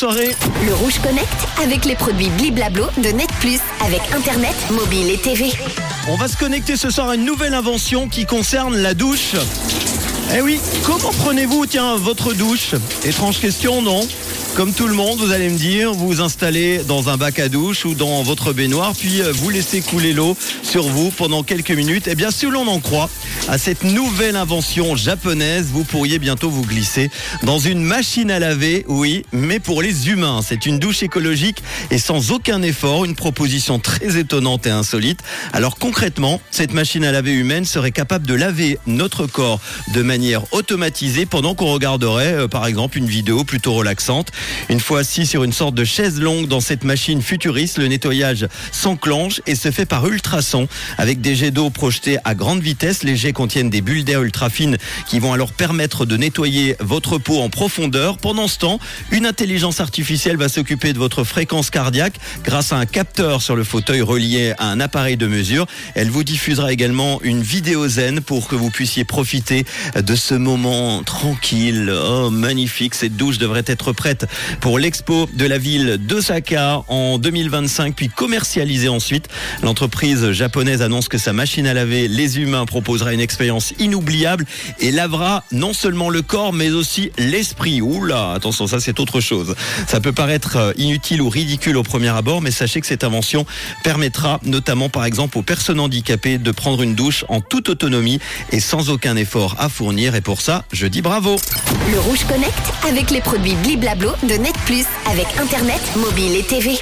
soirée. Le Rouge Connect avec les produits Bliblablo de Net Plus avec Internet, mobile et TV. On va se connecter ce soir à une nouvelle invention qui concerne la douche. Eh oui, comment prenez-vous, tiens, votre douche? Étrange question, non? Comme tout le monde, vous allez me dire, vous vous installez dans un bac à douche ou dans votre baignoire, puis euh, vous laissez couler l'eau sur vous pendant quelques minutes. Eh bien, si l'on en croit à cette nouvelle invention japonaise, vous pourriez bientôt vous glisser dans une machine à laver, oui, mais pour les humains. C'est une douche écologique et sans aucun effort, une proposition très étonnante et insolite. Alors concrètement, cette machine à laver humaine serait capable de laver notre corps de manière automatisée pendant qu'on regarderait, euh, par exemple, une vidéo plutôt relaxante. Une fois assis sur une sorte de chaise longue dans cette machine futuriste, le nettoyage s'enclenche et se fait par ultrasons avec des jets d'eau projetés à grande vitesse. Les jets contiennent des bulles d'air ultra fines qui vont alors permettre de nettoyer votre peau en profondeur. Pendant ce temps, une intelligence artificielle va s'occuper de votre fréquence cardiaque grâce à un capteur sur le fauteuil relié à un appareil de mesure. Elle vous diffusera également une vidéo zen pour que vous puissiez profiter de ce moment tranquille. Oh, magnifique. Cette douche devrait être prête pour l'expo de la ville d'Osaka en 2025, puis commercialisée ensuite. L'entreprise japonaise annonce que sa machine à laver les humains proposera une expérience inoubliable et lavera non seulement le corps, mais aussi l'esprit. Oula, attention, ça c'est autre chose. Ça peut paraître euh, inutile ou ridicule au premier abord, mais sachez que cette invention permettra notamment par exemple aux personnes handicapées de prendre une douche en toute autonomie et sans aucun effort à fournir. Et pour ça, je dis bravo. Le Rouge Connect avec les produits Bliblablo de Net Plus avec Internet, mobile et TV.